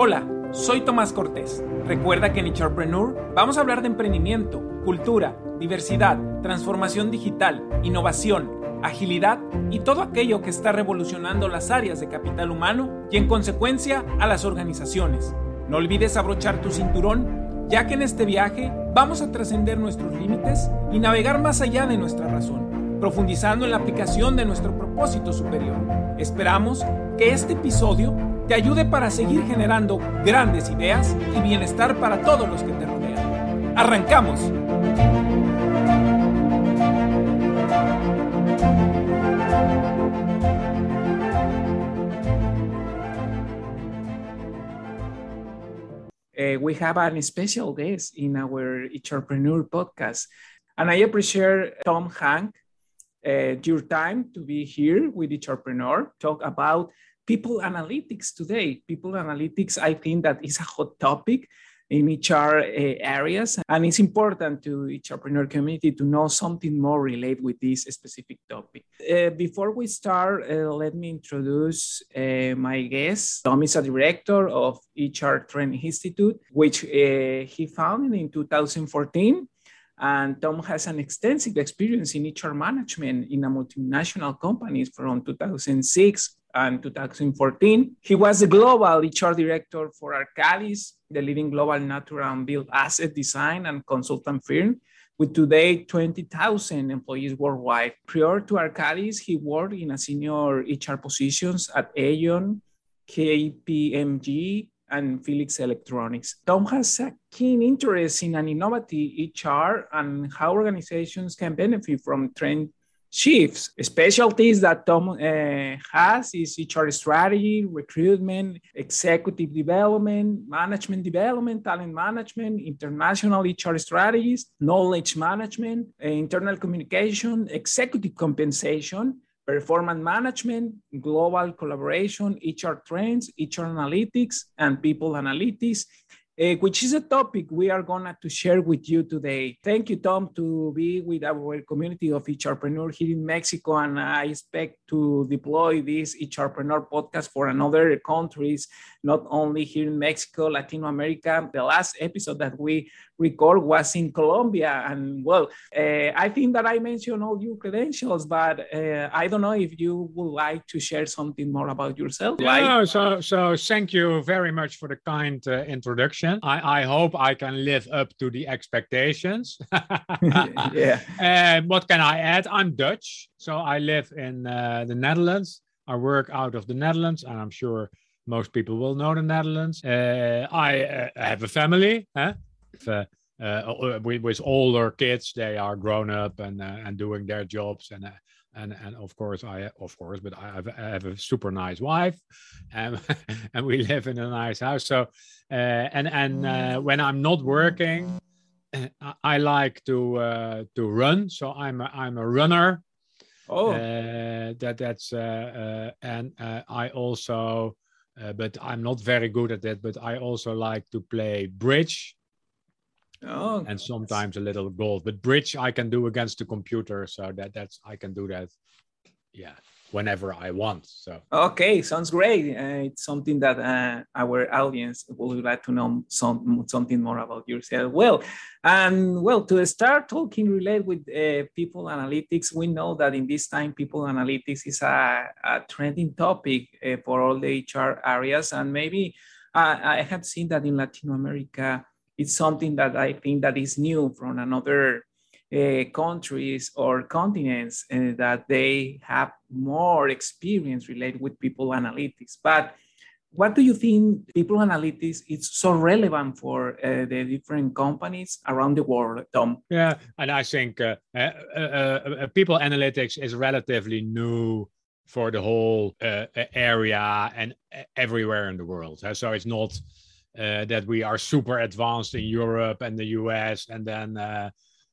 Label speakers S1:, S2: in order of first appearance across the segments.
S1: Hola, soy Tomás Cortés. Recuerda que en Echarpreneur vamos a hablar de emprendimiento, cultura, diversidad, transformación digital, innovación, agilidad y todo aquello que está revolucionando las áreas de capital humano y en consecuencia a las organizaciones. No olvides abrochar tu cinturón, ya que en este viaje vamos a trascender nuestros límites y navegar más allá de nuestra razón, profundizando en la aplicación de nuestro propósito superior. Esperamos que este episodio te ayude para seguir generando grandes ideas y bienestar para todos los que te rodean. ¡Arrancamos! Uh, we have a special guest in our entrepreneur podcast, and I appreciate Tom Hank uh, your time to be here with entrepreneur talk about people analytics today. People analytics, I think that is a hot topic in HR uh, areas, and it's important to each entrepreneur community to know something more related with this specific topic. Uh, before we start, uh, let me introduce uh, my guest. Tom is a director of HR Trend Institute, which he founded in 2014 and Tom has an extensive experience in HR management in a multinational companies from 2006 and 2014. He was the global HR director for Arcadis, the leading global natural and built asset design and consultant firm with today 20,000 employees worldwide. Prior to Arcadis, he worked in a senior HR positions at Aon, KPMG, and Philips Electronics. Tom has a keen interest in an innovative HR and how organizations can benefit from trend shifts. Specialties that Tom uh, has is HR strategy, recruitment, executive development, management development, talent management, international HR strategies, knowledge management, uh, internal communication, executive compensation, performance management, global collaboration, HR trends, HR analytics, and people analytics, uh, which is a topic we are going to share with you today. Thank you, Tom, to be with our community of entrepreneurs here in Mexico. And I expect to deploy this entrepreneur podcast for another countries, not only here in Mexico, Latin America. The last episode that we record was in Colombia. And well, uh, I think that I mentioned all your credentials, but uh, I don't know if you would like to share something more about yourself.
S2: Yeah, so, so thank you very much for the kind uh, introduction. I, I hope I can live up to the expectations.
S1: yeah.
S2: And what can I add? I'm Dutch, so I live in uh, the Netherlands. I work out of the Netherlands, and I'm sure most people will know the Netherlands. Uh, I uh, have a family. Huh? Uh, uh, uh, with, with older kids, they are grown up and uh, and doing their jobs, and uh, and and of course I of course, but I have, I have a super nice wife, um, and and we live in a nice house. So uh, and and when I'm not working, I like to to run. So I'm a, I'm a runner.
S1: Oh,
S2: that that's and I also. Uh, but I'm not very good at that. But I also like to play bridge.
S1: Oh,
S2: and sometimes a little golf. But bridge I can do against the computer, so that that's I can do that. Yeah, whenever I want. So
S1: okay, sounds great. Uh, it's something that uh, our audience would like to know some something more about yourself. Well, and well, to start talking related with uh, people analytics, we know that in this time, people analytics is a, a trending topic uh, for all the HR areas, and maybe uh, I have seen that in Latin America it's something that I think that is new from another uh, countries or continents uh, that they have more experience related with people analytics. But what do you think people analytics is so relevant for uh, the different companies around the world, Tom?
S2: Yeah, and I think uh, uh, people analytics is relatively new for the whole area and everywhere in the world. So it's not that we are super advanced in Europe and the US, and then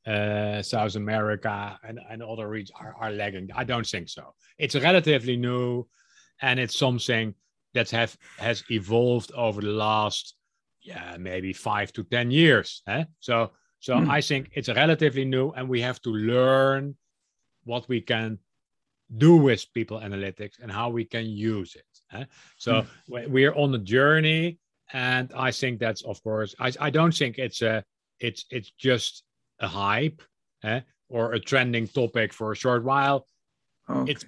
S2: uh, South America and, and other regions are, are lagging. I don't think so. It's relatively new, and it's something that have has evolved over the last yeah maybe five to ten years. Eh? So so mm. I think it's relatively new, and we have to learn what we can do with people analytics and how we can use it. Eh? So mm. we're on a journey and I think that's of course I, I don't think it's a it's it's just a hype eh, or a trending topic for a short while. Okay. It's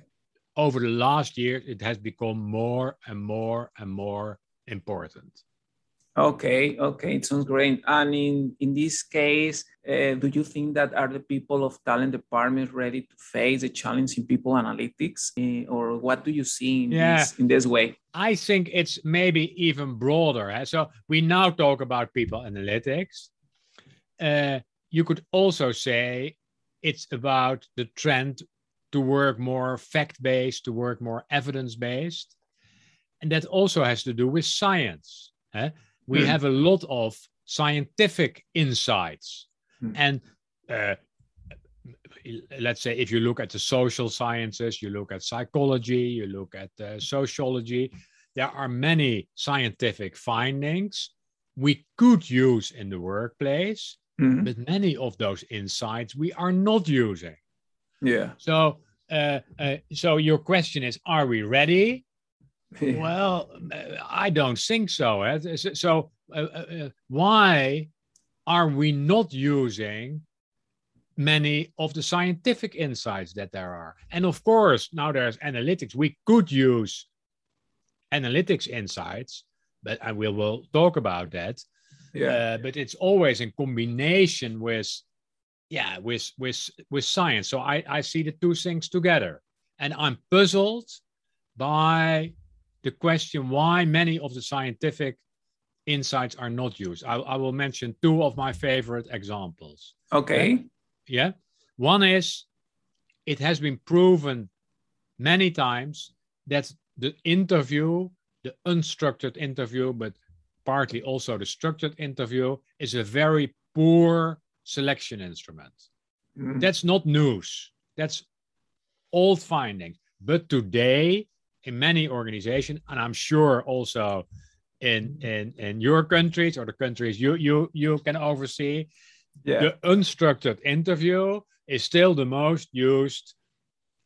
S2: over the last year it has become more and more and more important.
S1: Okay, okay, it sounds great. And in, in this case, uh, do you think that are the people of talent department ready to face the challenge in people analytics, uh, or what do you see in, yeah. this, in this way?
S2: I think it's maybe even broader. Eh? So we now talk about people analytics. Uh, you could also say it's about the trend to work more fact based, to work more evidence based. And that also has to do with science. Eh? We mm. have a lot of scientific insights. Mm. And uh, let's say if you look at the social sciences, you look at psychology, you look at uh, sociology, there are many scientific findings we could use in the workplace, mm. but many of those insights we are not using.
S1: Yeah.
S2: So uh, uh, so your question is, are we ready? well, I don't think so. Eh? So uh, uh, uh, why are we not using many of the scientific insights that there are? And of course, now there's analytics. We could use analytics insights, but I will will talk about that. Yeah. Uh, but it's always in combination with yeah with with with science. So i i see the two things together. And i'm puzzled by the question why many of the scientific insights are not used. I, I will mention two of my favorite examples.
S1: Okay.
S2: Yeah. One is it has been proven many times that the interview the unstructured interview but partly also the structured interview is a very poor selection instrument. Mm. That's not news. That's old findings. But today, in many organizations, and I'm sure also in in in your countries or the countries you you you can oversee, yeah. the unstructured interview is still the most used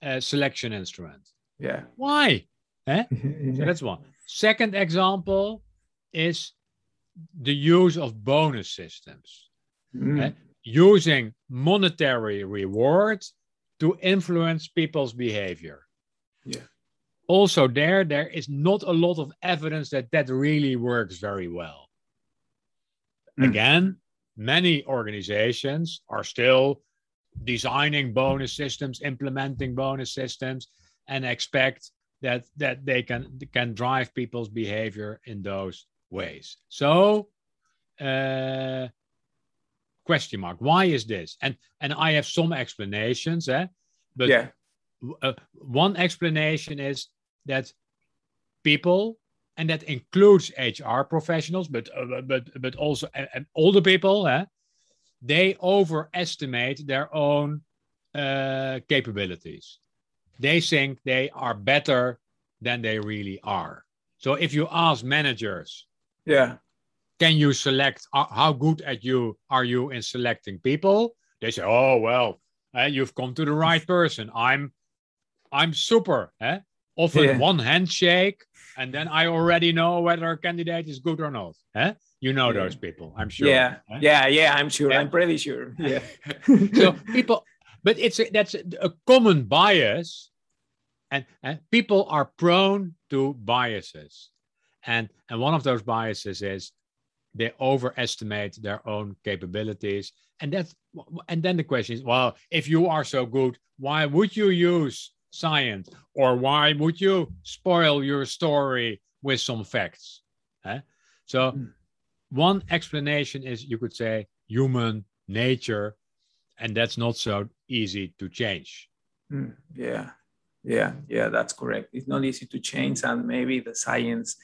S2: uh, selection instrument.
S1: Yeah.
S2: Why? Eh? yeah. So that's one. Second example is the use of bonus systems. Mm. Eh? using monetary rewards to influence people's behavior.
S1: Yeah.
S2: Also, there there is not a lot of evidence that that really works very well. Mm. Again, many organizations are still designing bonus systems, implementing bonus systems, and expect that that they can can drive people's behavior in those ways. So, uh, question mark why is this and and i have some explanations eh? but yeah. Uh, one explanation is that people and that includes hr professionals but uh, but but also uh, older people eh? they overestimate their own uh, capabilities they think they are better than they really are so if you ask managers
S1: yeah
S2: can you select uh, how good at you are you in selecting people they say oh well uh, you've come to the right person i'm i'm super eh? often yeah. one handshake and then i already know whether a candidate is good or not eh? you know those people i'm sure
S1: yeah eh? yeah yeah i'm sure yeah. i'm pretty sure yeah
S2: so people but it's a, that's a, a common bias and, and people are prone to biases and and one of those biases is they overestimate their own capabilities. And that's and then the question is well if you are so good why would you use science? Or why would you spoil your story with some facts? Huh? so mm. one explanation is you could say human nature and that's not so easy to change.
S1: Mm. yeah. Yeah. Yeah that's correct. It's not easy to change and maybe the science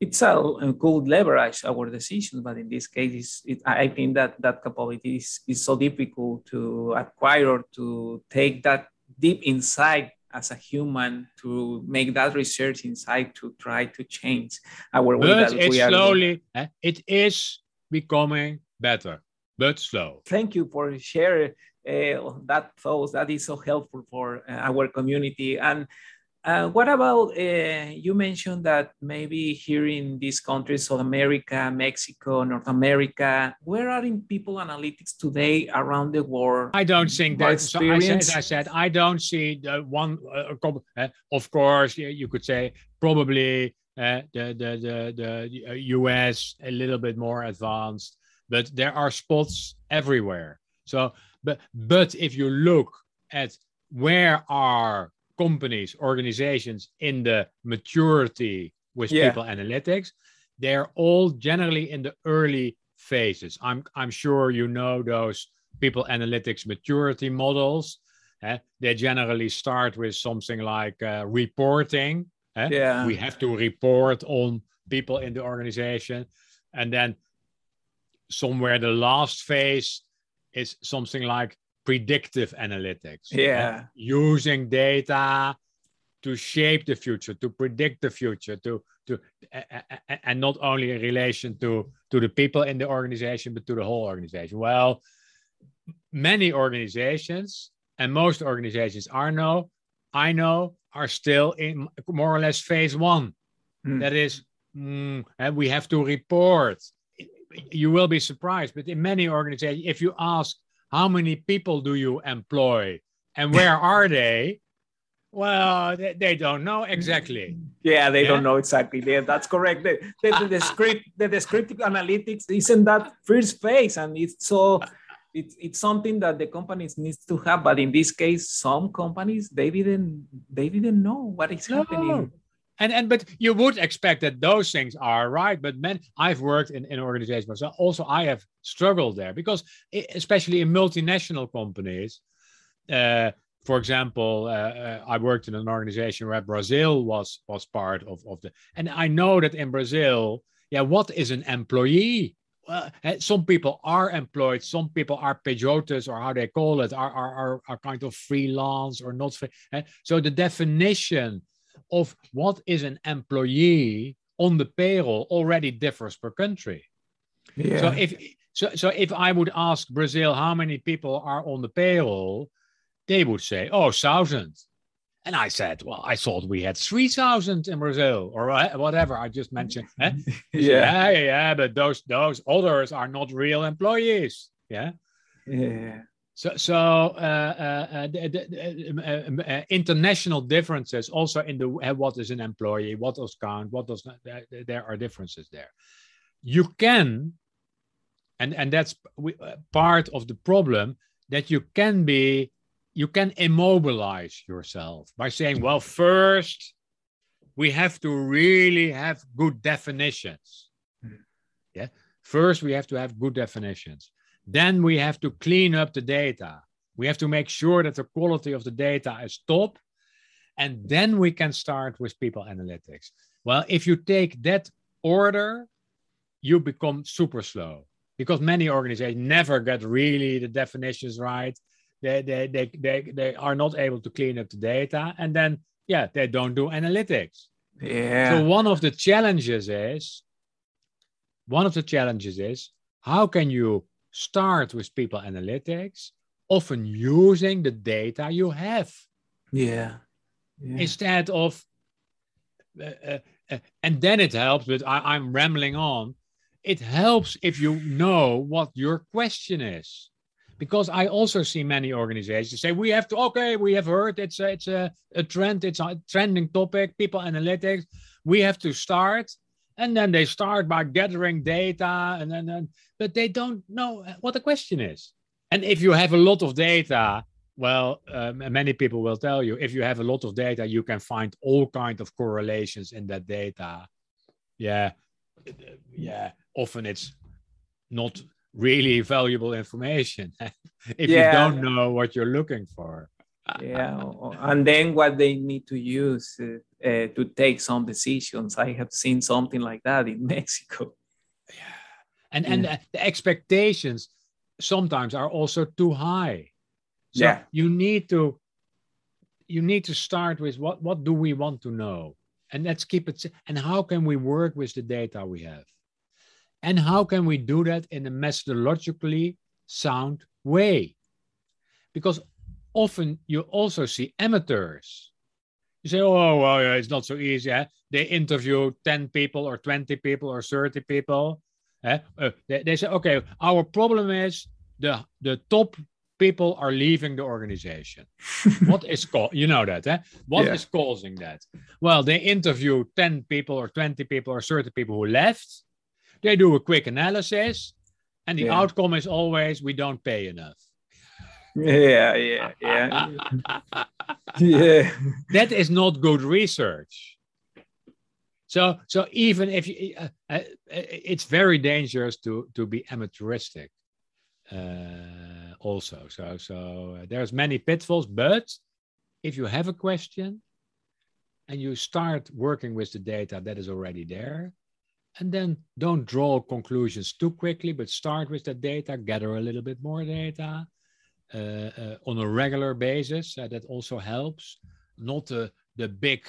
S1: itself could leverage our decisions, but in this case, it, I think that that capability is, is so difficult to acquire or to take that deep insight as a human to make that research inside to try to change our
S2: way but that we are slowly eh, it is becoming better but slow.
S1: Thank you for sharing uh, that thoughts. That is so helpful for uh, our community. And Uh, what about uh, you mentioned that maybe here in these countries, South America, Mexico, North America, where are in people analytics today around the world?
S2: I don't think that. So I said, as I said, I don't see the one. Uh, uh of course, you could say probably uh, the, the the the U.S. a little bit more advanced, but there are spots everywhere. So, but but if you look at where are companies, organizations in the maturity with yeah. people analytics, they're all generally in the early phases. I'm I'm sure you know those people analytics maturity models. Eh? They generally start with something like uh, reporting. Eh? Yeah. We have to report on people in the organization. And then somewhere the last phase is something like predictive analytics.
S1: Yeah.
S2: Using data to shape the future, to predict the future, to to and not only in relation to to the people in the organization, but to the whole organization. Well, many organizations and most organizations are know, I know, are still in more or less phase one. Mm. That is, mm, and we have to report. You will be surprised, but in many organizations, if you ask how many people do you employ and where are they? Well, they, they, don't know exactly.
S1: Yeah, they yeah? don't know exactly. Yeah, that's correct. The, the, the, script, the descriptive analytics isn't that first phase, and it's so it's it's something that the companies needs to have. But in this case, some companies they didn't they didn't know what is no. happening
S2: and and but you would expect that those things are right but man i've worked in, in organizations so also i have struggled there because especially in multinational companies uh, for example uh, uh, i worked in an organization where brazil was was part of, of the and i know that in brazil yeah what is an employee well, eh, some people are employed, some people are pejotas or how they call it, are, are, are, are kind of freelance or not. Eh, so the definition of what is an employee on the payroll already differs per country. Yeah. So if so, so if I would ask Brazil how many people are on the payroll, they would say, "Oh, thousand. And I said, "Well, I thought we had three thousand in Brazil, or whatever I just mentioned."
S1: Eh? yeah.
S2: yeah, yeah, but those those others are not real employees. Yeah.
S1: Yeah.
S2: So, so uh, uh, the, um, uh, um, uh, international differences also in the uh, what is an employee, what does count, what does not, there are differences there. You can, and and that's uh, part of the problem that you can be, you can immobilize yourself by saying, well, first we have to really have good definitions. Mm. Yeah, first we have to have good definitions then we have to clean up the data. We have to make sure that the quality of the data is top. And then we can start with people analytics. Well, if you take that order, you become super slow because many organizations never get really the definitions right. They, they, they, they, they are not able to clean up the data. And then, yeah, they don't do analytics.
S1: Yeah.
S2: So one of the challenges is, one of the challenges is, how can you start with people analytics, often using the data you have.
S1: Yeah. yeah.
S2: Instead of, uh, uh, uh, and then it helps, but I, I'm rambling on. It helps if you know what your question is because I also see many organizations say we have to okay we have heard it's a, it's a, a trend it's a trending topic people analytics we have to start and then they start by gathering data and then but they don't know what the question is. And if you have a lot of data well um, many people will tell you if you have a lot of data you can find all kind of correlations in that data. Yeah. Yeah. Often it's not really valuable information if yeah. you don't know what you're looking for
S1: yeah and then what they need to use uh, uh, to take some decisions. I have seen something like that in mexico.
S2: Yeah. And yeah. and the expectations sometimes are also too high. So yeah. you need to you need to start with what what do we want to know? And let's keep it and how can we work with the data we have? And how can we do that in a methodologically sound way? Because often you also see amateurs. You say, oh, well, yeah, it's not so easy. Eh? They interview 10 people or 20 people or 30 people. Eh? Uh, they, they say, okay, our problem is the, the top people are leaving the organization. what is co- you know that? Eh? What
S1: Yeah.
S2: is causing that? Well, they interview 10 people or 20 people or 30 people who left. They do a quick analysis, and the
S1: Yeah.
S2: outcome is always we don't pay enough.
S1: Yeah, yeah, yeah, yeah.
S2: that is not good research. So, so even if you, uh, uh, it's very dangerous to to be amateuristic. Uh, also, so so uh, there's many pitfalls. But if you have a question, and you start working with the data that is already there, and then don't draw conclusions too quickly, but start with the data, gather a little bit more data uh, uh, on a regular basis. Uh, that also helps. Not the the big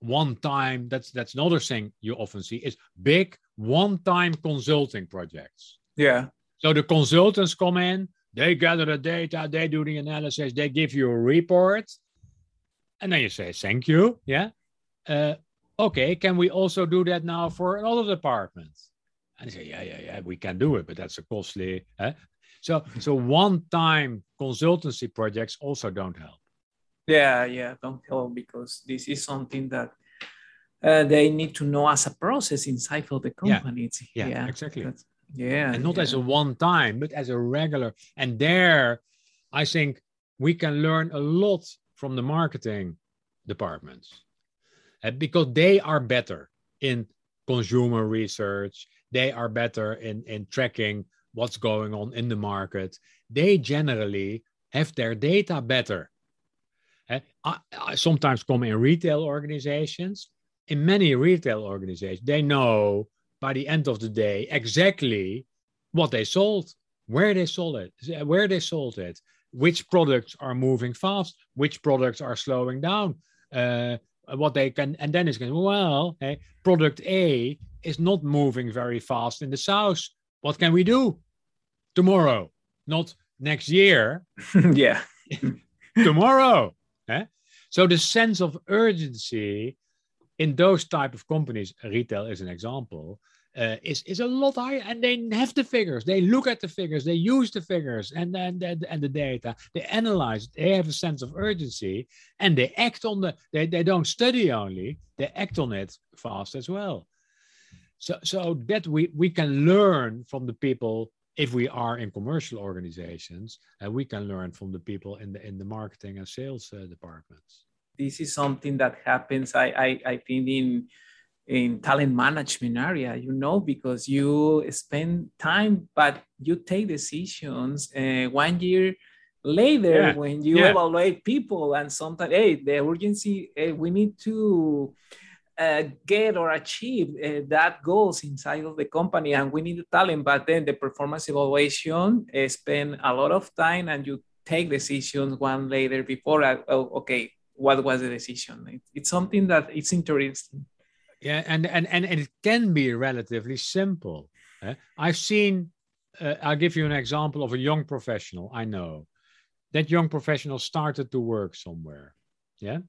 S2: one time. That's that's another thing you often see is big one time consulting projects.
S1: yeah.
S2: So the consultants come in, they gather the data, they do the analysis, they give you a report, and then you say thank you. Yeah. Uh, okay, can we also do that now for another department? And they say, yeah, yeah, yeah, we can do it, but that's a costly. eh? So, so one-time consultancy projects also don't help.
S1: Yeah, yeah, don't help because this is something that uh, they need to know as a process inside of the
S2: Yeah,
S1: company. It's-
S2: yeah, exactly.
S1: that's- Yeah,
S2: and not
S1: yeah.
S2: as a one-time, but as a regular. And there, I think we can learn a lot from the marketing departments Uh, because they are better in consumer research. They are better in in tracking what's going on in the market. They generally have their data better. Uh, I, I sometimes come in retail organizations. In many retail organizations, they know by the end of the day exactly what they sold, where they sold it, where they sold it, which products are moving fast, which products are slowing down, uh, what they can, and then it's going, well, hey, product A is not moving very fast in the south. What can we do tomorrow? Not next year,
S1: yeah,
S2: tomorrow. eh? So the sense of urgency in those type of companies, retail is an example, uh, is is a lot higher, and they have the figures. They look at the figures, they use the figures, and and and, and the data. They analyze. it, They have a sense of urgency, and they act on the. They they don't study only. They act on it fast as well. So so that we we can learn from the people if we are in commercial organizations, and we can learn from the people in the in the marketing and sales uh, departments.
S1: this is something that happens. I I, I think in in talent management area, you know, because you spend time, but you take decisions. Uh, one year later,
S2: Yeah,
S1: when you
S2: yeah.
S1: evaluate people, and sometimes, hey, the urgency, eh, we need to uh, get or achieve uh, that goals inside of the company and we need the talent but then the performance evaluation uh, spend a lot of time and you take decisions one later before uh, oh, okay what was the decision It- it's something that it's interesting
S2: Yeah, and and and, and it can be relatively simple. eh? I've seen. Uh, I'll give you an example of a young professional I know. That young professional started to work somewhere, yeah,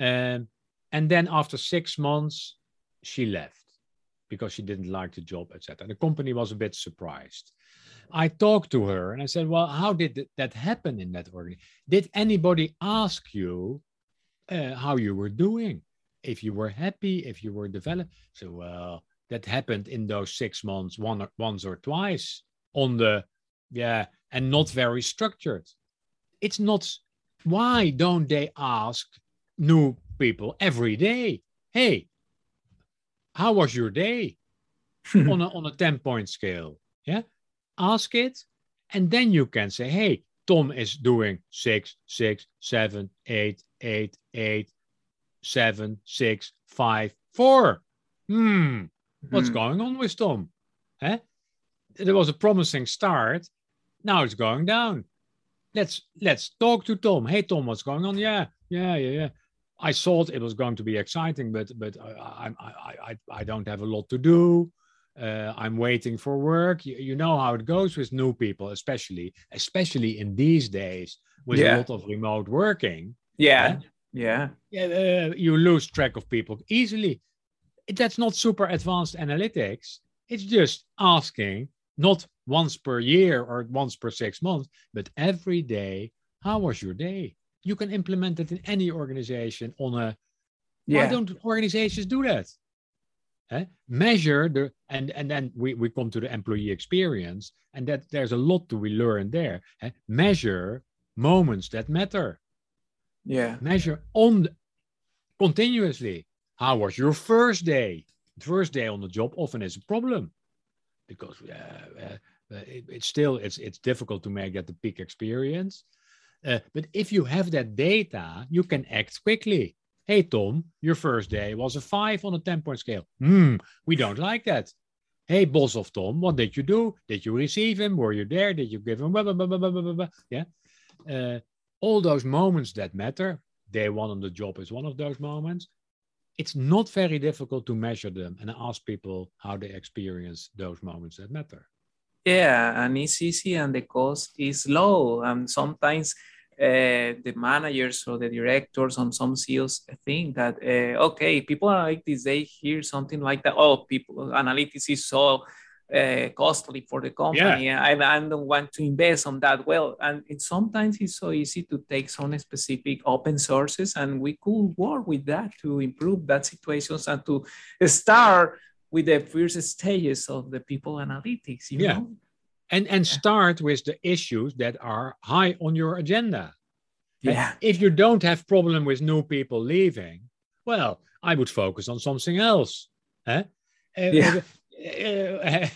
S2: um, and then after six months, she left because she didn't like the job, etc. The company was a bit surprised. I talked to her and I said, "Well, how did that happen in that organization? Did anybody ask you uh, how you were doing?" if you were happy, if you were developed. So, well, that happened in those six months, one or, once or twice on the, yeah, and not very structured. It's not, why don't they ask new people every day? Hey, how was your day on a, on a 10 point scale? Yeah. Ask it. And then you can say, hey, Tom is doing six, six, seven, eight, eight, eight, seven, six, five, four. Hmm, what's
S1: Hmm.
S2: going on with Tom? Huh? There was a promising start. Now it's going down. Let's let's talk to Tom. Hey Tom, what's going on? Yeah, yeah, yeah, yeah. I thought it was going to be exciting, but but I I I I, don't have a lot to do. Uh, I'm waiting for work. You, you know how it goes with new people, especially especially in these days with
S1: Yeah.
S2: a lot of remote working
S1: yeah Yeah.
S2: uh, you lose track of people easily. That's not super advanced analytics. It's just asking not once per year or once per six months, but every day, how was your day? You can implement it in any organization on a
S1: Yeah.
S2: why don't organizations do that? Eh? Measure the and and then we, we come to the employee experience, and that there's a lot to we learn there. eh? Measure moments that matter.
S1: yeah.
S2: Measure on the- continuously. How was your first day? First day on the job often is a problem because uh, uh, uh, it, it's still it's it's difficult to make that the peak experience. Uh, but if you have that data, you can act quickly. Hey Tom, your first day was a five on a ten point scale. Hmm, we don't like that. Hey boss of Tom, what did you do? Did you receive him? Were you there? Did you give him? Blah, blah, blah, blah, blah, blah. Yeah, uh, all those moments that matter. Day one on the job is one of those moments. It's not very difficult to measure them and ask people how they experience those moments that matter.
S1: Yeah, and it's easy and the cost is low. And sometimes uh, the managers or the directors on some CEOs think that, uh, okay, people analytics, they hear something like that. Oh, people analytics is so uh, costly for the company. I, I don't want to invest on that. Well, and it, sometimes it's so easy to take some specific open sources and we could work with that to improve that situations and to start with the first stages of the people analytics. You
S2: Yeah.
S1: know?
S2: And and start with the issues that are high on your agenda.
S1: Yeah.
S2: If you don't have problem with new people leaving, well, I would focus on something else. Huh? Uh,
S1: Yeah.
S2: uh,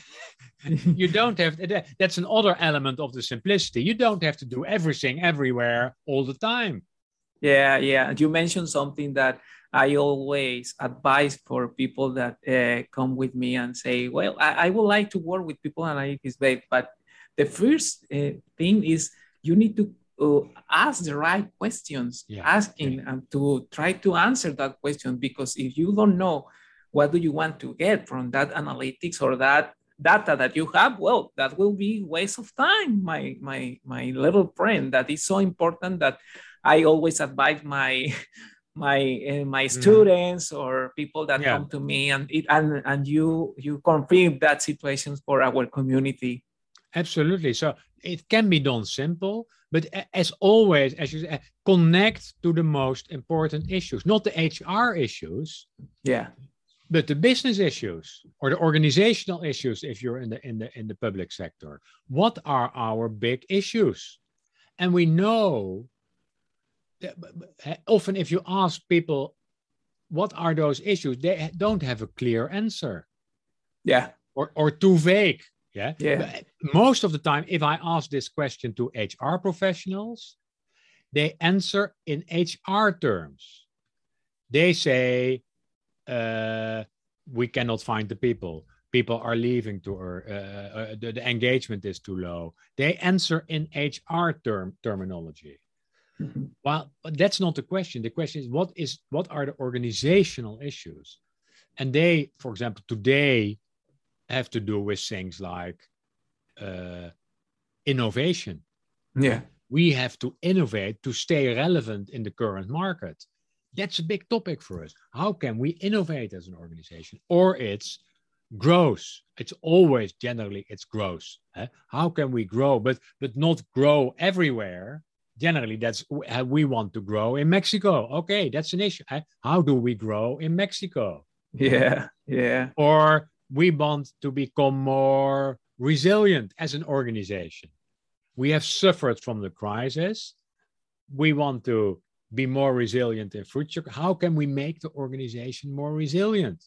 S2: you don't have that, that's another element of the simplicity. You don't have to do everything everywhere all the time.
S1: Yeah, yeah. and You mentioned something that I always advise for people that uh, come with me and say, "Well, I, I would like to work with people analytics, babe, but the first uh, thing is you need to uh, ask the right questions,
S2: Yeah,
S1: asking and to try to answer that question. Because if you don't know what do you want to get from that analytics or that data that you have, well, that will be waste of time, my my my little friend. That is so important that I always advise my my uh, my students or people that
S2: Yeah.
S1: come to me and it and and you you confirm that situations for our community.
S2: Absolutely. So it can be done simple, but as always, as you say, connect to the most important issues, not the HR issues,
S1: Yeah.
S2: but the business issues or the organizational issues if you're in the in the in the public sector. What are our big issues? And we know that b- b- eh, often if you ask people what are those issues, they don't have a clear answer
S1: Yeah.
S2: or, or too vague. Yeah.
S1: Yeah.
S2: But Most of the time, if I ask this question to HR professionals, they answer in HR terms. They say, uh, we cannot find the people. People are leaving to her. Uh, uh, the, the engagement is too low. They answer in HR term terminology.
S1: Mhm.
S2: Well, but that's not the question. The question is what is what are the organizational issues? And they, for example, today have to do with things like uh, innovation.
S1: Yeah.
S2: We have to innovate to stay relevant in the current market. That's a big topic for us. How can we innovate as an organization? Or it's growth. It's always generally it's growth. eh? How can we grow, but but not grow everywhere? Generally, that's how we want to grow in Mexico. Okay, that's an issue. How do we grow in Mexico?
S1: Yeah. Yeah.
S2: or we want to become more resilient as an organization. We have suffered from the crisis. We want to be more resilient in future. How can we make the organization more resilient?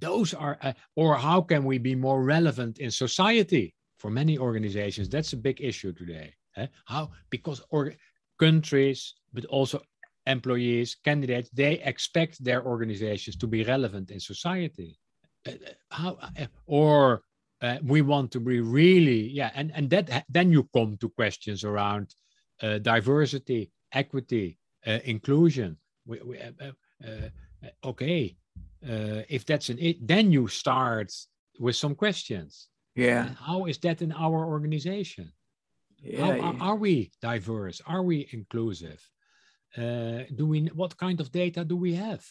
S2: Those are, uh, or how can we be more relevant in society? For many organizations, that's a big issue today. How? Because or, countries, but also employees, candidates, they expect their organizations to be relevant in society. Uh, how, uh, or uh, we want to be really, yeah, and, and that then you come to questions around uh, diversity, equity, uh, inclusion. We, we, uh, uh, uh, okay, uh, if that's an it, then you start with some questions.
S1: Yeah.
S2: How is that in our organization?
S1: Yeah.
S2: How, are, are we diverse? Are we inclusive? uh, do we what kind of data do we have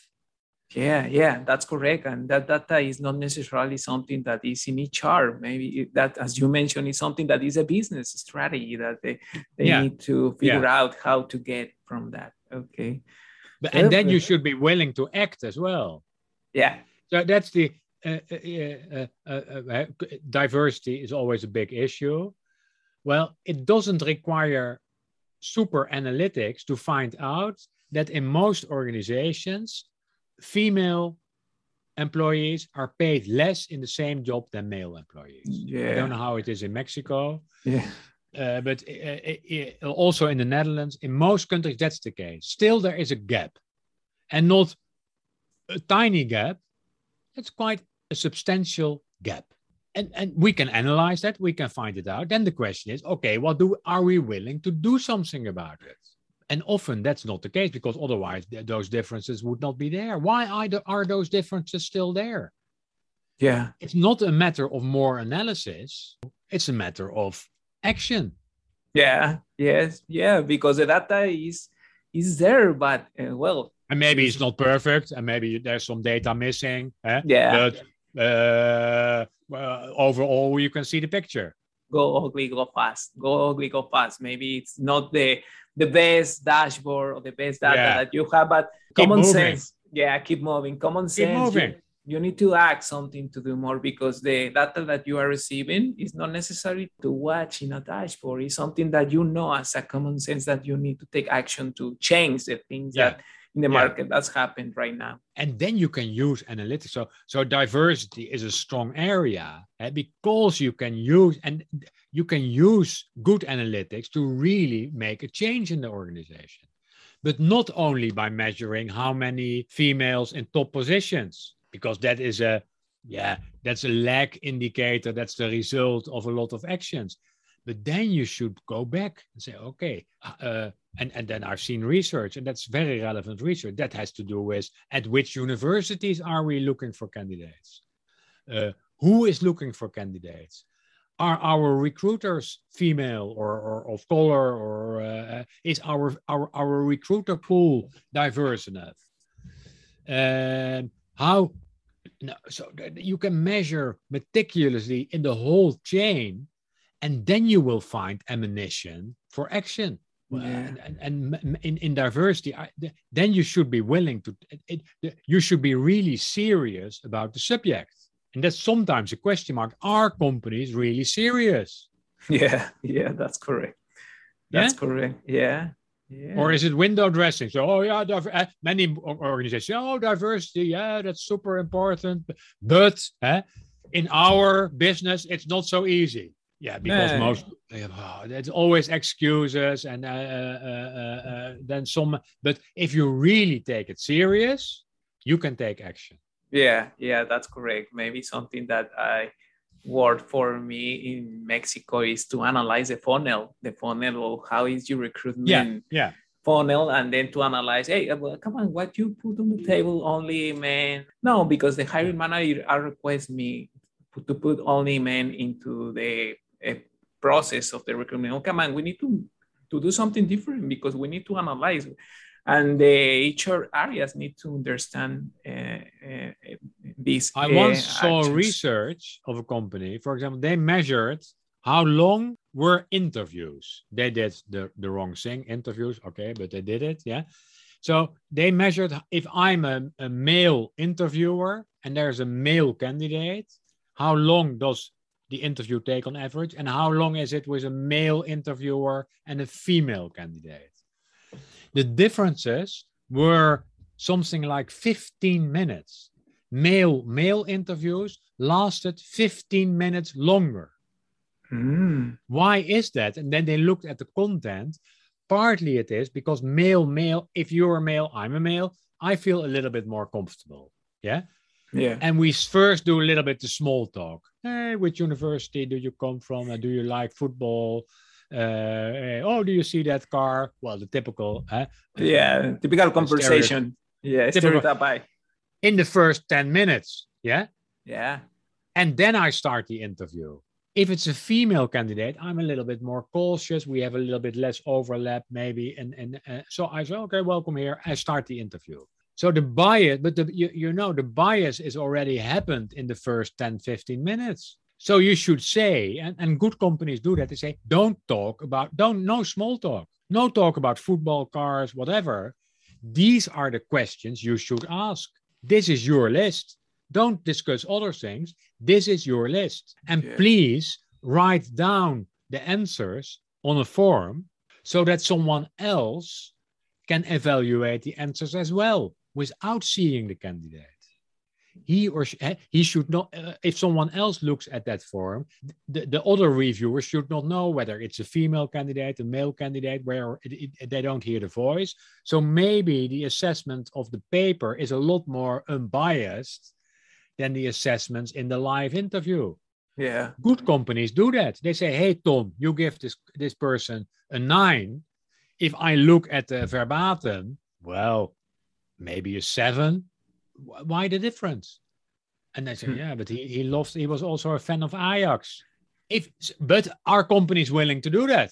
S1: yeah yeah that's correct and that data is not necessarily something that is in hr maybe that as you mentioned is something that is a business strategy that they, they yeah. need to figure yeah. out how to get from that okay
S2: but, and then you should be willing to act as well
S1: yeah
S2: so that's the uh, uh, uh, diversity is always a big issue well it doesn't require super analytics to find out that in most organizations female employees are paid less in the same job than male employees. Yeah. I don't know how it is in Mexico.
S1: Yeah.
S2: Uh, but uh, uh, also in the Netherlands, in most countries, that's the case. Still, there is a gap, and not a tiny gap. It's quite a substantial gap, and and we can analyze that. We can find it out. Then the question is, okay, what do are we willing to do something about it? And often that's not the case because otherwise th- those differences would not be there. Why are, the, are those differences still there?
S1: Yeah.
S2: It's not a matter of more analysis, it's a matter of action.
S1: Yeah, yes, yeah, because the data is is there, but uh, well,
S2: and maybe it's not perfect, and maybe there's some data missing. Eh?
S1: Yeah,
S2: but uh, overall, you can see the picture.
S1: Go ugly, go fast. Go ugly, go fast. Maybe it's not the the best dashboard or the best data yeah. that you have, but keep common moving. sense. Yeah, keep moving. Common keep sense. Moving. You, you need to act something to do more because the data that you are receiving is not necessary to watch in a dashboard. It's something that you know as a common sense that you need to take action to change the things yeah. that in the yeah. market that's happened right now.
S2: And then you can use analytics. So so diversity is a strong area eh, because you can use and you can use good analytics to really make a change in the organization. But not only by measuring how many females in top positions, because that is a yeah, that's a lag indicator. That's the result of a lot of actions. But then you should go back and say, okay, uh, and, and then I've seen research, and that's very relevant research. That has to do with at which universities are we looking for candidates? Uh, who is looking for candidates? Are our recruiters female or, or of color, or uh, is our, our our recruiter pool diverse enough? Um, how no, so you can measure meticulously in the whole chain, and then you will find ammunition for action. Yeah. And, and, and, in, in diversity, I, then you should be willing to, it, it, you should be really serious about the subject. And that's sometimes a question mark. Are companies really serious?
S1: Yeah, yeah, that's correct. That's yeah? correct. Yeah. Yeah.
S2: Or is it window dressing? So, oh yeah, uh, many organizations, oh diversity, yeah, that's super important. But uh, in our business, it's not so easy. Yeah, because nee. most oh, it's always excuses and uh, uh, uh, then some. But if you really take it serious, you can take action.
S1: Yeah, yeah, that's correct. Maybe something that I worked for me in Mexico is to analyze the funnel, the funnel of how is your recruitment
S2: yeah, yeah.
S1: funnel, and then to analyze, hey, well, come on, what you put on the table only men? No, because the hiring manager request me to put only men into the process of the recruitment. Oh, come on, we need to, to do something different because we need to analyze. And the HR areas need to understand uh, uh, this.
S2: I once uh, saw actions. research of a company, for example, they measured how long were interviews. They did the, the wrong thing, interviews, okay, but they did it, yeah. So they measured if I'm a, a male interviewer and there's a male candidate, how long does the interview take on average? And how long is it with a male interviewer and a female candidate? The differences were something like 15 minutes. Male male interviews lasted 15 minutes longer.
S1: Mm.
S2: Why is that? And then they looked at the content. Partly it is because male, male, if you're a male, I'm a male, I feel a little bit more comfortable. Yeah.
S1: Yeah.
S2: And we first do a little bit of small talk. Hey, which university do you come from? Uh, do you like football? Uh, oh, do you see that car? Well, the typical. Uh,
S1: yeah, typical conversation. Yeah, typical.
S2: In the first 10 minutes. Yeah.
S1: Yeah.
S2: And then I start the interview. If it's a female candidate, I'm a little bit more cautious. We have a little bit less overlap, maybe. And, and uh, so I say, okay, welcome here. I start the interview. So the bias, but the, you, you know, the bias is already happened in the first 10, 15 minutes. So you should say, and, and good companies do that, they say, don't talk about, don't, no small talk, no talk about football, cars, whatever. These are the questions you should ask. This is your list. Don't discuss other things. This is your list. And yeah. please write down the answers on a form so that someone else can evaluate the answers as well without seeing the candidate. He or she, eh, he should not, uh, if someone else looks at that form, the, the other reviewer should not know whether it's a female candidate, a male candidate, where it, it, they don't hear the voice. So maybe the assessment of the paper is a lot more unbiased than the assessments in the live interview.
S1: Yeah.
S2: Good companies do that. They say, hey, Tom, you give this, this person a nine. If I look at the verbatim, well, maybe a seven. Why the difference? And they say, hmm. yeah, but he, he loved, he was also a fan of Ajax. If, but are companies willing to do that?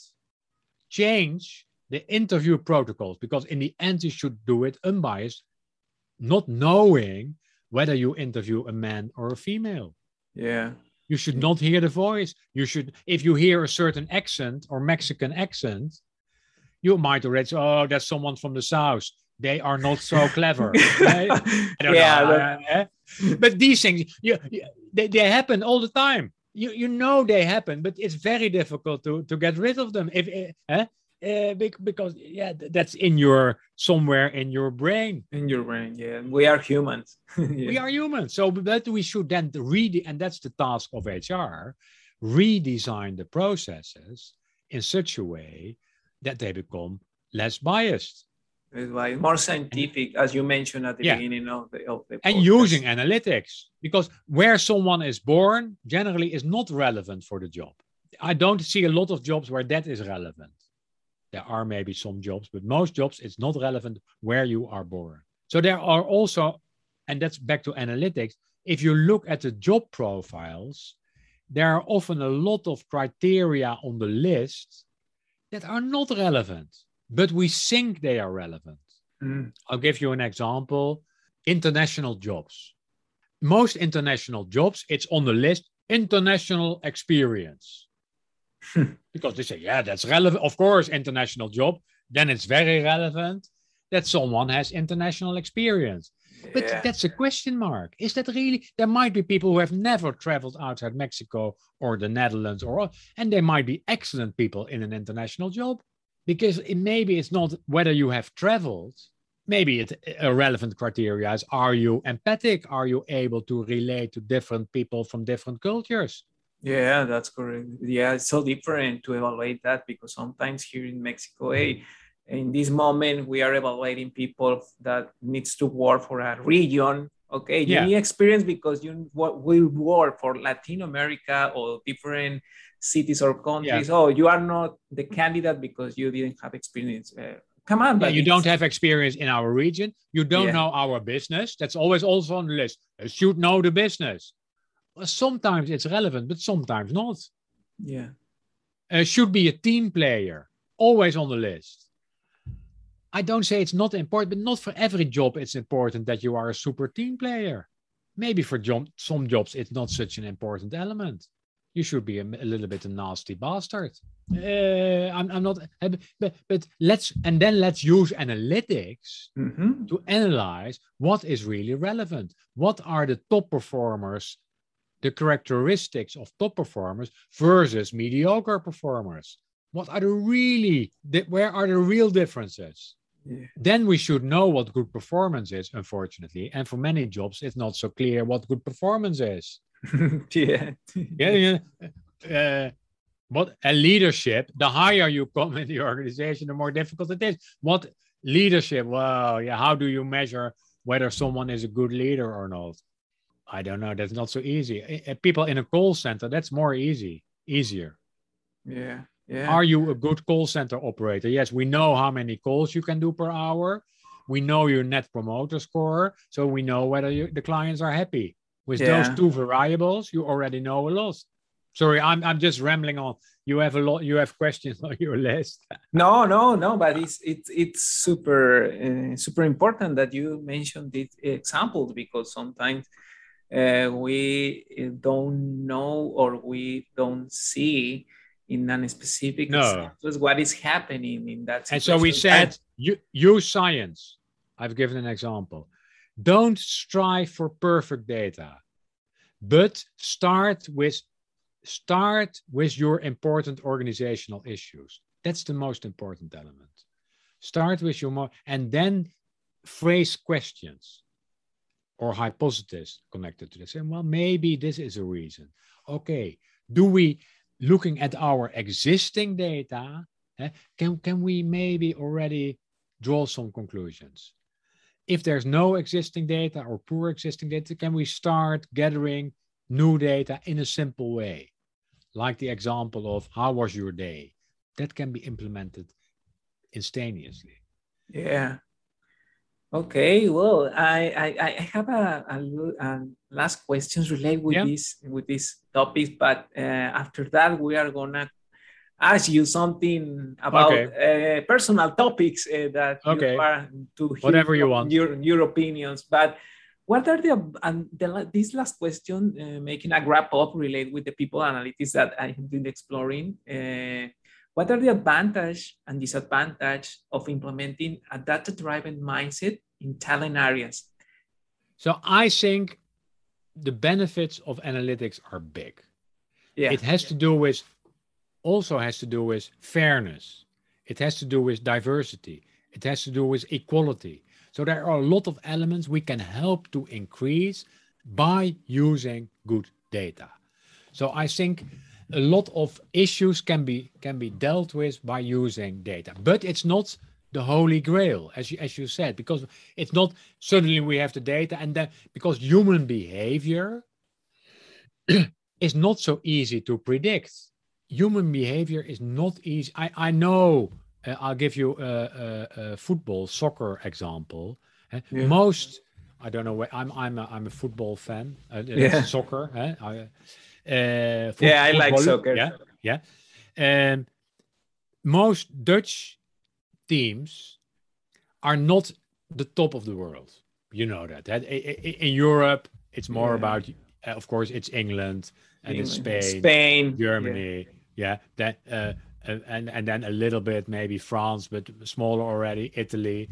S2: Change the interview protocols because in the end you should do it unbiased, not knowing whether you interview a man or a female.
S1: Yeah.
S2: You should not hear the voice. You should, if you hear a certain accent or Mexican accent, you might already say, oh, that's someone from the South they are not so clever. yeah, but, but, these things, you, you, they, they happen all the time. You you know they happen, but it's very difficult to to get rid of them. If eh, uh, because yeah, that's in your somewhere in your brain.
S1: In your brain, yeah. We are humans.
S2: yeah. We are humans. So that we should then read, and that's the task of HR, redesign the processes in such a way that they become less biased.
S1: It's like more scientific, as you mentioned at the yeah. beginning of the, of the
S2: and using analytics because where someone is born generally is not relevant for the job. I don't see a lot of jobs where that is relevant. There are maybe some jobs, but most jobs it's not relevant where you are born. So there are also, and that's back to analytics. If you look at the job profiles, there are often a lot of criteria on the list that are not relevant but we think they are relevant. Mm. I'll give you an example international jobs. Most international jobs, it's on the list international experience. because they say, yeah, that's relevant. Of course, international job. Then it's very relevant that someone has international experience. But yeah. that's a question mark. Is that really? There might be people who have never traveled outside Mexico or the Netherlands, or and they might be excellent people in an international job because it, maybe it's not whether you have traveled. Maybe it, a relevant criteria is are you empathic? Are you able to relate to different people from different cultures?
S1: Yeah that's correct. Yeah it's so different to evaluate that because sometimes here in mexico hey in this moment we are evaluating people that needs to work for a region okay you yeah. need experience because you will work for latin america or different cities or countries. Yeah. Oh, you are not the candidate because you didn't have experience. Uh, come on,
S2: yeah, you don't have experience in our region. You don't yeah. know our business. That's always also on the list. You should know the business. Well, sometimes it's relevant, but sometimes not.
S1: Yeah.
S2: Uh, should be a team player. Always on the list. I don't say it's not important, but not for every job it's important that you are a super team player. Maybe for job, some jobs it's not such an important element you should be a, a little bit a nasty bastard. Uh, I'm, I'm not, but, but let's, and then let's use analytics mm-hmm. to analyze what is really relevant. What are the top performers, the characteristics of top performers versus mediocre performers? What are the really, where are the real differences? Yeah. Then we should know what good performance is, unfortunately. And for many jobs, it's not so clear what good performance is.
S1: yeah.
S2: yeah, yeah. Uh, what a leadership, the higher you come in the organization, the more difficult it is. What leadership? Well, yeah, how do you measure whether someone is a good leader or not? I don't know. That's not so easy. People in a call center, that's more easy, easier.
S1: Yeah. Yeah.
S2: Are you a good call center operator? Yes, we know how many calls you can do per hour. We know your net promoter score, so we know whether you, the clients are happy. With yeah. those two variables, you already know a lot. Sorry, I'm I'm just rambling on. You have a lot. You have questions on your list.
S1: no, no, no. But it's it's it's super uh, super important that you mentioned these examples because sometimes uh, we don't know or we don't see in a specific
S2: no.
S1: what is happening in that situation.
S2: And so we said, you, use science. I've given an example. Don't strive for perfect data, but start with start with your important organizational issues. That's the most important element. Start with your more, and then phrase questions or hypotheses connected to this. And well, maybe this is a reason. Okay, do we looking at our existing data? Eh, can can we maybe already draw some conclusions? If there's no existing data or poor existing data, can we start gathering new data in a simple way? Like the example of how was your day? That can be implemented instantaneously.
S1: Yeah. Okay, well, I I, I have a, a, a last questions related with yeah. this with this topic, but uh, after that we are gonna ask you something about okay. uh, personal topics uh, that
S2: okay.
S1: you are to
S2: whatever you want
S1: your your opinions. But what are the and the, this last question, uh, making a wrap up related with the people analytics that I have been exploring? What are the advantage and disadvantage of implementing a data-driven mindset in talent areas?
S2: So I think the benefits of analytics are big.
S1: Yeah.
S2: It has to do with also has to do with fairness. It has to do with diversity. It has to do with equality. So there are a lot of elements we can help to increase by using good data. So I think a lot of issues can be can be dealt with by using data. But it's not the holy grail as you as you said because it's not suddenly we have the data and then because human behavior is not so easy to predict. Human behavior is not easy. I i know uh, i'll give you a, a, a football soccer example uh, yeah. most i don't know where i'm i'm a, I'm a football fan uh, yeah. soccer I,
S1: uh, yeah, I like soccer.
S2: Yeah, yeah. And most Dutch teams are not the top of the world. You know that. that In Europe, it's more yeah. about, uh, of course, it's England and England. it's Spain,
S1: Spain,
S2: Germany. Yeah, yeah. that uh, uh, and and then a little bit maybe France, but smaller already. Italy,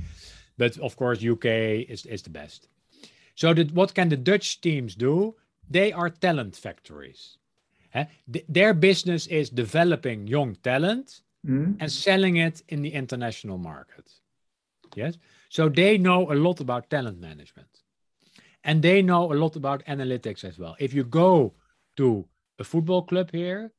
S2: but of course UK is is the best. So that what can the Dutch teams do? They are talent factories. Eh? Th- their business is developing young talent mm. and selling it in the international market. Yes. So they know a lot about talent management. And they know a lot about analytics as well. If you go to a football club here,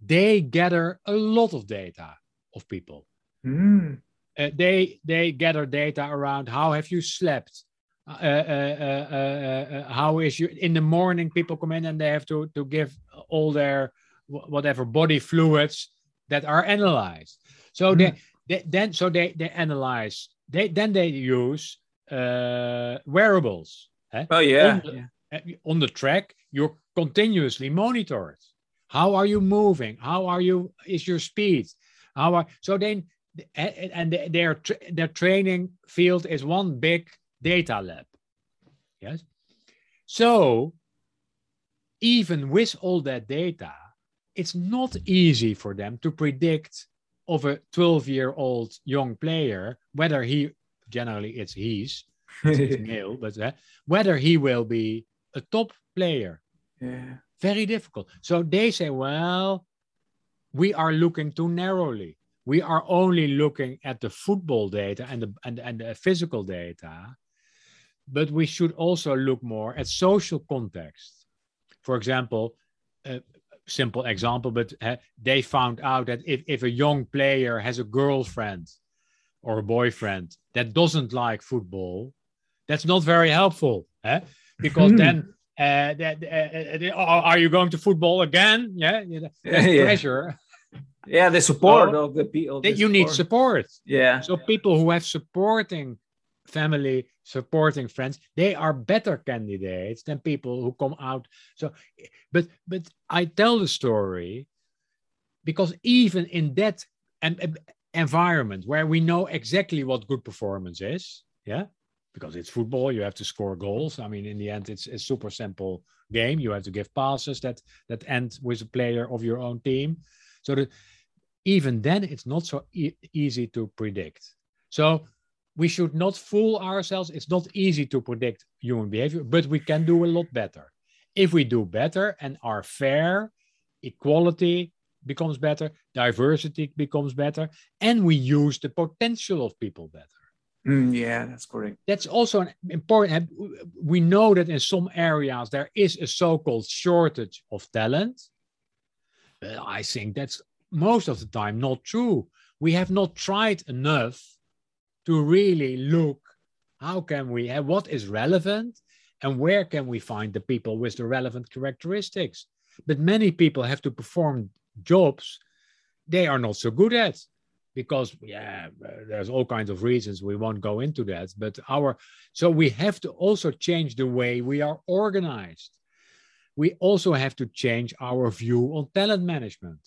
S2: they gather a lot of data of people.
S1: Mm.
S2: Uh, they they gather data around how have you slept uh uh, uh, uh, uh, how is you in the morning people come in and they have to to give all their whatever body fluids that are analyzed. So mm. they, they, then so they they analyze they then they use wearables
S1: eh? oh yeah.
S2: On the, yeah. on the track you're continuously monitored how are you moving? How are you is your speed? How are so then and their their training field is one big data lab. Yes. So even with all that data, it's not easy for them to predict of a 12 year old young player whether he generally it's he's it's male but uh, whether he will be a top player.
S1: Yeah.
S2: Very difficult. So they say well we are looking too narrowly. We are only looking at the football data and the and, and the physical data but we should also look more at social context. For example, a simple example, but uh, they found out that if, if a young player has a girlfriend or a boyfriend that doesn't like football, that's not very helpful. Eh? Because hmm. then uh, that, uh, are you going to football again? Yeah, yeah, yeah. pressure.
S1: Yeah, the support so, of the people.
S2: That you need support.
S1: Yeah.
S2: So people who have supporting family, supporting friends, they are better candidates than people who come out. So, but but I tell the story because even in that environment where we know exactly what good performance is, yeah, because it's football, you have to score goals. I mean, in the end, it's a super simple game. You have to give passes that that end with a player of your own team. So that even then, it's not so e easy to predict. So we should not fool ourselves. It's not easy to predict human behavior, but we can do a lot better. If we do better and are fair, equality becomes better, diversity becomes better, and we use the potential of people better.
S1: Mm, yeah, that's correct.
S2: That's also an important. We know that in some areas there is a so-called shortage of talent. But I think that's most of the time not true. We have not tried enough to really look how can we have what is relevant and where can we find the people with the relevant characteristics? But many people have to perform jobs they are not so good at because yeah there's all kinds of reasons we won't go into that but our so we have to also change the way we are organized. We also have to change our view on talent management.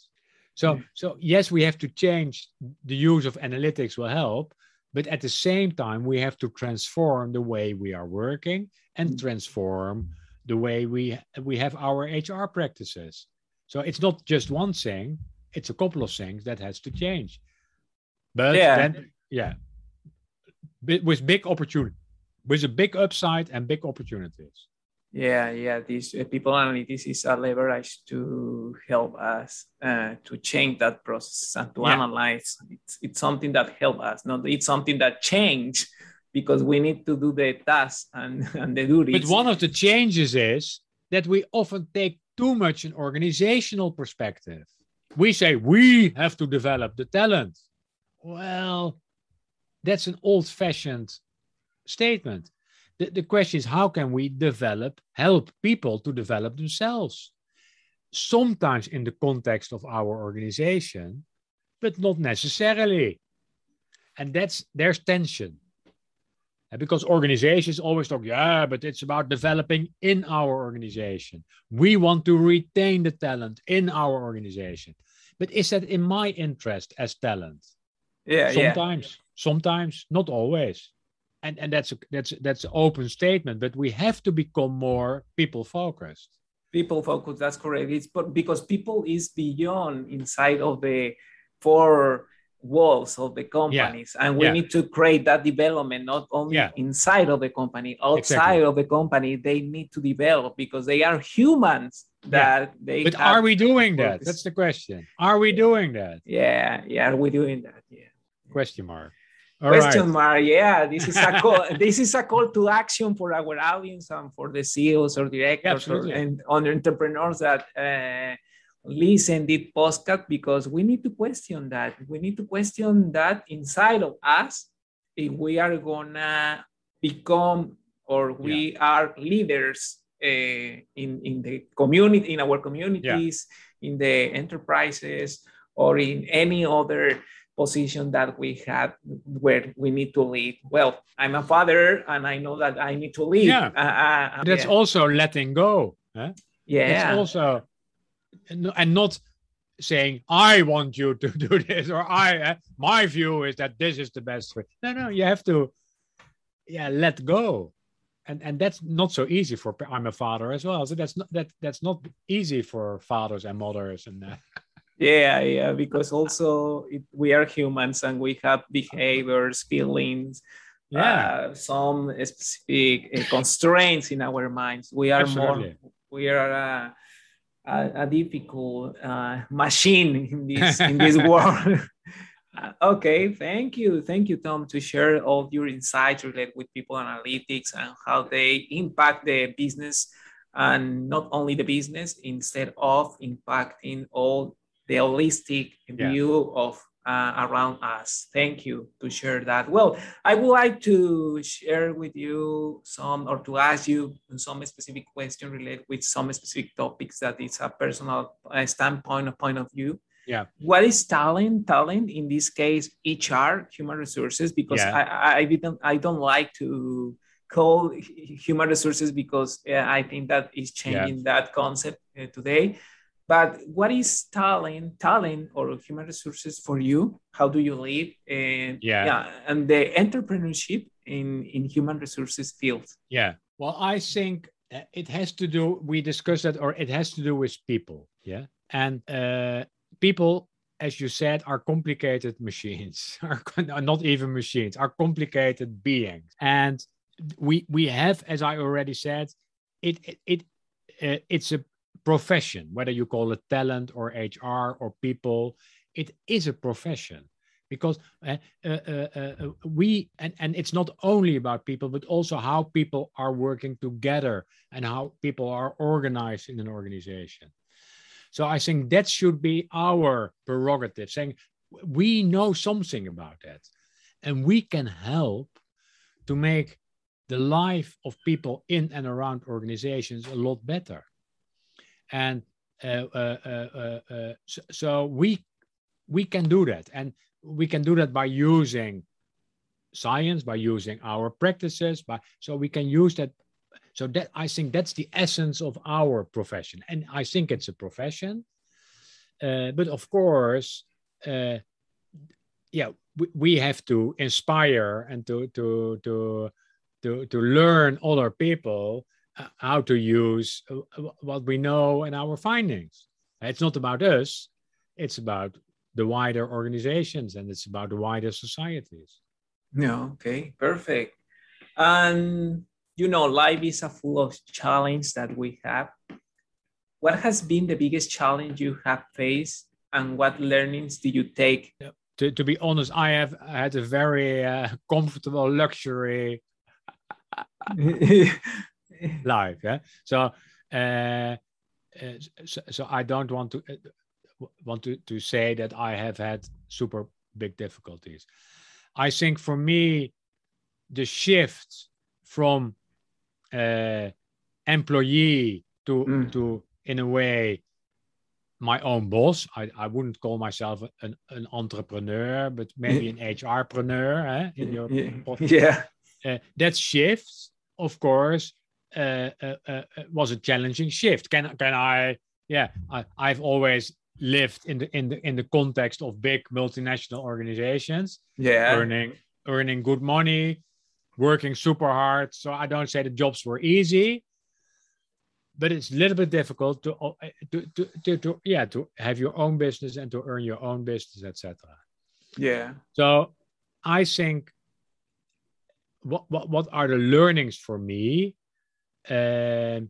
S2: So mm. so yes we have to change the use of analytics will help but at the same time, we have to transform the way we are working and mm. transform the way we we have our HR practices. So it's not just one thing; it's a couple of things that has to change. But yeah, then, yeah, with big opportunity, with a big upside and big opportunities.
S1: Yeah, yeah. These uh, people analytics is a leverage to help us uh, to change that process and to yeah. analyze. It's, it's something that help us, not it's something that change because we need to do the task and, and the duties.
S2: But one of the changes is that we often take too much an organizational perspective. We say we have to develop the talent. Well, that's an old-fashioned statement the, the question is how can we develop help people to develop themselves? Sometimes in the context of our organization but not necessarily. And that's there's tension. Because organizations always talk yeah but it's about developing in our organization. We want to retain the talent in our organization. But is that in my interest as talent?
S1: Yeah
S2: sometimes
S1: yeah.
S2: sometimes not always and and that's a, that's that's an open statement but we have to become more people focused.
S1: People focused that's correct. It's but because people is beyond inside of the four walls of the companies yeah. and we yeah. need to create that development not only yeah. inside of the company outside exactly. of the company they need to develop because they are humans that they
S2: but are we doing that? that's the question. Are we doing that?
S1: Yeah yeah are we doing that? Yeah.
S2: Question mark
S1: all question right. mark. Yeah, this is a call. this is a call to action for our audience and for the CEOs or directors or, and entrepreneurs that uh, listen this podcast because we need to question that. We need to question that inside of us if we are gonna become or we yeah. are leaders uh, in in the community, in our communities, yeah. in the enterprises, or in any other position that we have where we need to lead. Well, I'm a father and I know that I need to lead.
S2: Yeah. Uh, uh, uh That's yeah. also letting go. Huh?
S1: Yeah.
S2: That's also, and not saying, I want you to do this or I, uh, my view is that this is the best way. No, no, you have to, yeah, let go. And, and that's not so easy for I'm a father as well. So that's not that that's not easy for fathers and mothers and uh,
S1: yeah yeah because also it, we are humans and we have behaviors feelings yeah. uh, some specific uh, constraints in our minds. We are Absolutely. more we are a, a, a difficult uh, machine in this in this world. Okay thank you thank you tom to share all your insights related with people analytics and how they impact the business and not only the business instead of impacting all the holistic yeah. view of uh, around us. Thank you to share that. Well, I would like to share with you some or to ask you some specific question related with some specific topics that is a personal uh, standpoint or point of view.
S2: Yeah.
S1: What is talent? Talent in this case, HR, human resources, because
S2: Yeah.
S1: I, I didn't I don't like to call human resources because uh, I think that is changing that concept uh, today. But what is talent, talent or human resources for you? How do you live? And
S2: Yeah.
S1: yeah, and the entrepreneurship in in human resources field.
S2: Yeah. Well, I think uh, it has to do, we discussed that, or it has to do with people. Yeah. And uh, people, as you said, are complicated machines, are not even machines, are complicated beings. And we we have, as I already said, it it, it uh, it's a profession, whether you call it talent or HR or people, it is a profession. Because uh, uh, uh, uh, we and, and it's not only about people but also how people are working together and how people are organized in an organization. So i think that should be our prerogative saying we know something about that and we can help to make the life of people in and around organizations a lot better and uh, uh, uh, so, so we we can do that. And we can do that by using science by using our practices by so we can use that. So that i think that's the essence of our profession. And i think it's a profession. Uh, but of course uh, yeah we, we have to inspire and to to to to, to learn other people how to use uh, what we know and our findings it's not about us it's about the wider organizations and it's about the wider societies.
S1: No, okay, perfect. And you know, life is a full of challenge that we have. What has been the biggest challenge you have faced, and what learnings do you take?
S2: To, to be honest, I have had a very uh, comfortable luxury life. Yeah, so, uh, uh, so so I don't want to want to, to say that I have had super big difficulties. I think for me, the shift from uh, employee to
S1: Mm.
S2: to in a way my own boss. I, I wouldn't call myself an, an entrepreneur, but maybe an HRpreneur. Eh, in your,
S1: yeah,
S2: uh, that shift, of course, uh, uh, uh, was a challenging shift. Can can I? Yeah, I, I've always lived in the in the in the context of big multinational organizations,
S1: yeah,
S2: earning earning good money, working super hard. So I don't say the jobs were easy, but it's a little bit difficult to uh, to to, to, to yeah to have your own business and to earn your own business, etc.
S1: yeah,
S2: So I think what what what are the learnings for me? Um,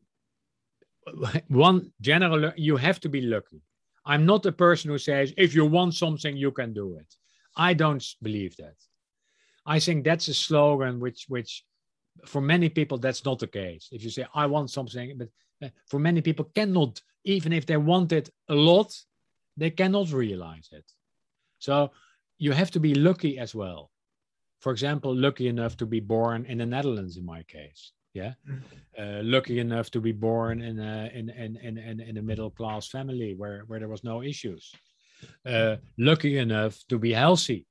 S2: one general, you have to be lucky. I'm not a person who says if you want something, you can do it. I don't believe that. I think that's a slogan which which for many people that's not the case. If you say I want something, but uh, for many people cannot even if they want it a lot, they cannot realize it. So you have to be lucky as well. For example, lucky enough to be born in the Netherlands, in my case. Yeah, uh, lucky enough to be born in a in in in in, in a middle class family where where there was no issues. Uh, lucky enough to be healthy.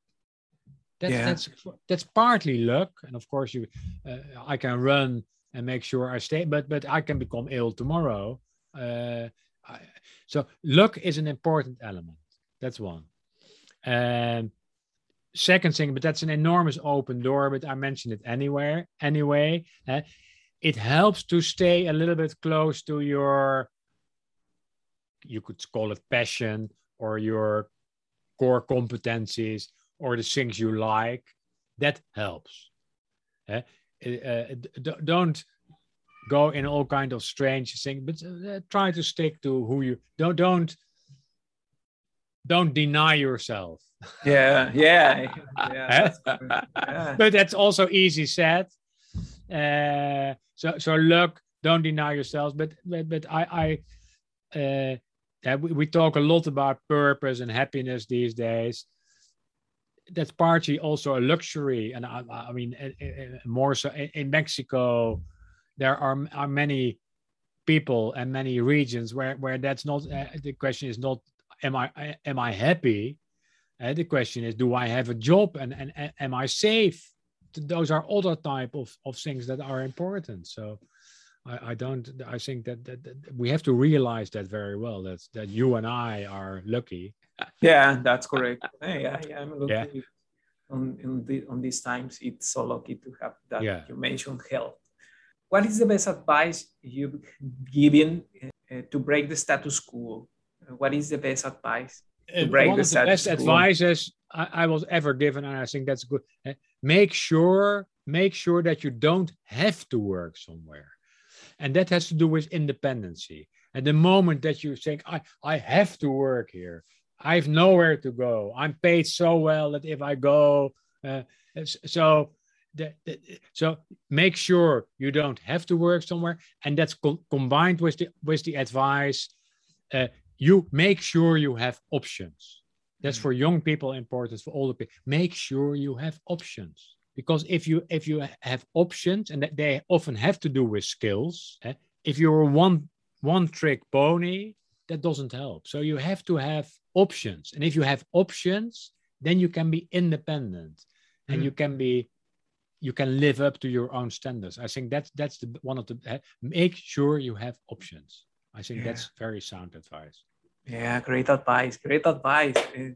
S2: That's
S1: Yeah.
S2: that's that's partly luck, and of course you, uh, I can run and make sure I stay, but but I can become ill tomorrow. Uh, I, so luck is an important element. That's one. Um, second thing, but that's an enormous open door. But I mentioned it anywhere anyway. uh, it helps to stay a little bit close to your, you could call it passion or your core competencies or the things you like. That helps. Uh, uh, don't go in all kind of strange things, but uh, try to stick to who you don't don't don't deny yourself.
S1: yeah, yeah, yeah. yeah.
S2: but that's also easy said. Uh, so so look, don't deny yourselves. But but but I I uh, yeah, we, we talk a lot about purpose and happiness these days. That's partly also a luxury, and I, I mean more so in, in Mexico, there are are many people and many regions where where that's not uh, the question is not am I am I happy? Uh, the question is, do I have a job and, and, and am I safe? Those are other type of, of things that are important. So I, I don't. I think that, that, that, we have to realize that very well. That that you and I are lucky.
S1: Yeah, that's correct. yeah, yeah, I'm lucky. Yeah. On, on, the, on these times, it's so lucky to have that yeah. you mentioned health. What is the best advice you've given uh, to break the status quo? What is the best advice to
S2: break One the of the best advices I, I was ever given, and I think that's good. Uh, make sure make sure that you don't have to work somewhere and that has to do with independency. And the moment that you think, I, I have to work here, I have nowhere to go. I'm paid so well that if I go, uh, so the, the, so make sure you don't have to work somewhere, and that's co- combined with the with the advice. Uh, you make sure you have options. That's mm-hmm. for young people important. For older people, make sure you have options because if you if you have options and they often have to do with skills eh, if you're one one trick pony that doesn't help so you have to have options and if you have options then you can be independent mm. and you can be you can live up to your own standards i think that's that's the one of the eh, make sure you have options i think yeah. that's very sound advice
S1: yeah great advice great advice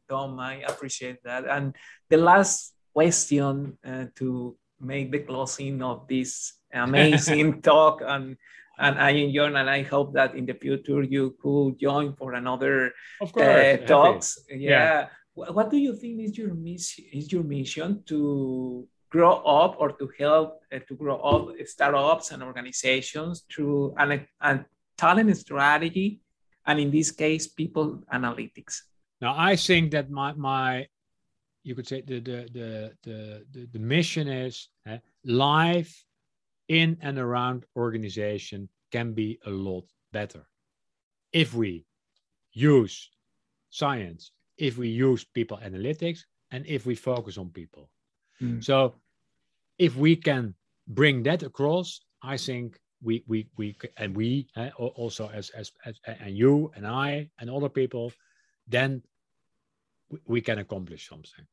S1: tom i appreciate that and the last question uh, to make the closing of this amazing talk and and I enjoy and I hope that in the future you could join for another uh, talks. Yeah. yeah. What do you think is your mission? Is your mission to grow up or to help uh, to grow up startups and organizations through an, a talent strategy, and in this case, people analytics?
S2: Now, I think that my my you could say the the the the, the, the mission is uh, life in and around organization can be a lot better if we use science if we use people analytics and if we focus on people mm. so if we can bring that across i think we we we and we uh, also as, as as and you and i and other people then we can accomplish something.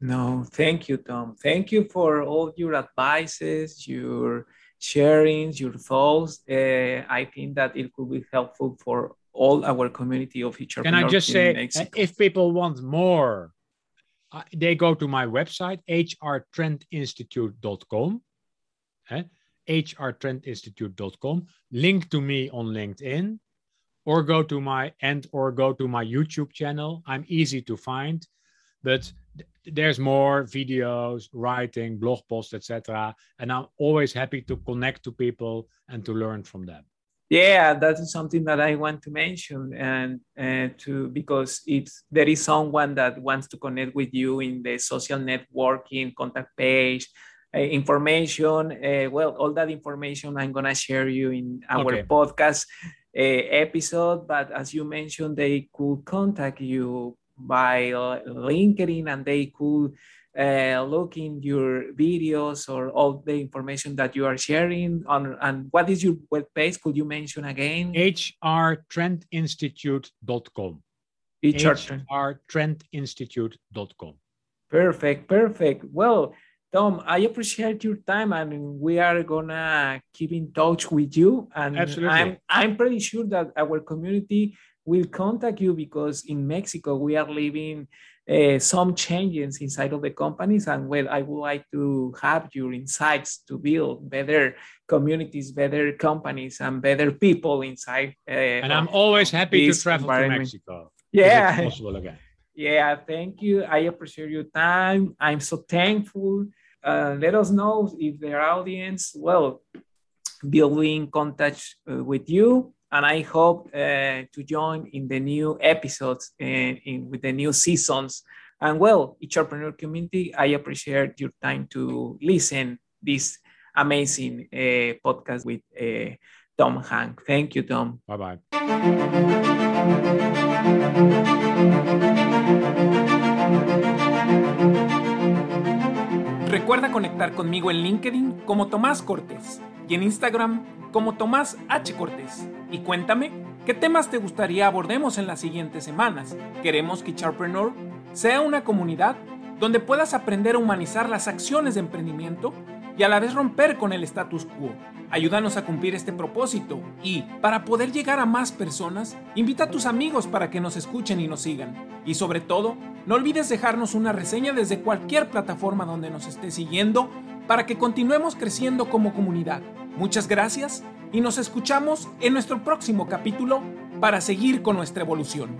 S1: No, thank you, Tom. Thank you for all your advices, your sharings, your thoughts. Uh, I think that it could be helpful for all our community of HR.
S2: Can I just say, if people want more, uh, they go to my website, hrtrendinstitute.com. Eh? hrtrendinstitute.com. Link to me on LinkedIn or go to my and or go to my YouTube channel. I'm easy to find, but there's more videos, writing, blog posts, etc. And I'm always happy to connect to people and to learn from them.
S1: Yeah, that is something that I want to mention, and uh, to because it's there is someone that wants to connect with you in the social networking contact page. Uh, information uh, well all that information i'm going to share you in our okay. podcast episode, but as you mentioned, they could contact you by uh, LinkedIn and they could uh, look in your videos or all the information that you are sharing on and what is your web page could you mention again?
S2: Hrtrendinstitute.com hrtrendinstitute.com
S1: perfect perfect. Well Tom, I appreciate your time, I and we are gonna keep in touch with you. And Absolutely. I'm I'm pretty sure that our community will contact you because in Mexico we are living uh, some changes inside of the companies, and well, I would like to have your insights to build better communities, better companies, and better people inside.
S2: Uh, and I'm always happy to travel to Mexico.
S1: Yeah, possible again. Yeah, thank you. I appreciate your time. I'm so thankful uh, let us know if their audience, well, will be in contact uh, with you. And I hope uh, to join in the new episodes and in, with the new seasons. And well, entrepreneur community, I appreciate your time to listen this amazing uh, podcast with uh, Tom Haak. Thank you, Tom.
S2: Bye bye.
S1: Recuerda conectar conmigo en LinkedIn como Tomás Cortés y en Instagram como Tomás H. Cortés. Y cuéntame
S3: ¿Qué temas te gustaría abordemos en las siguientes semanas? Queremos que Charpreneur sea una comunidad donde puedas aprender a humanizar las acciones de emprendimiento y a la vez romper con el status quo. Ayúdanos a cumplir este propósito y, para poder llegar a más personas, invita a tus amigos para que nos escuchen y nos sigan. Y sobre todo, no olvides dejarnos una reseña desde cualquier plataforma donde nos estés siguiendo para que continuemos creciendo como comunidad. Muchas gracias y nos escuchamos en nuestro próximo capítulo para seguir con nuestra evolución.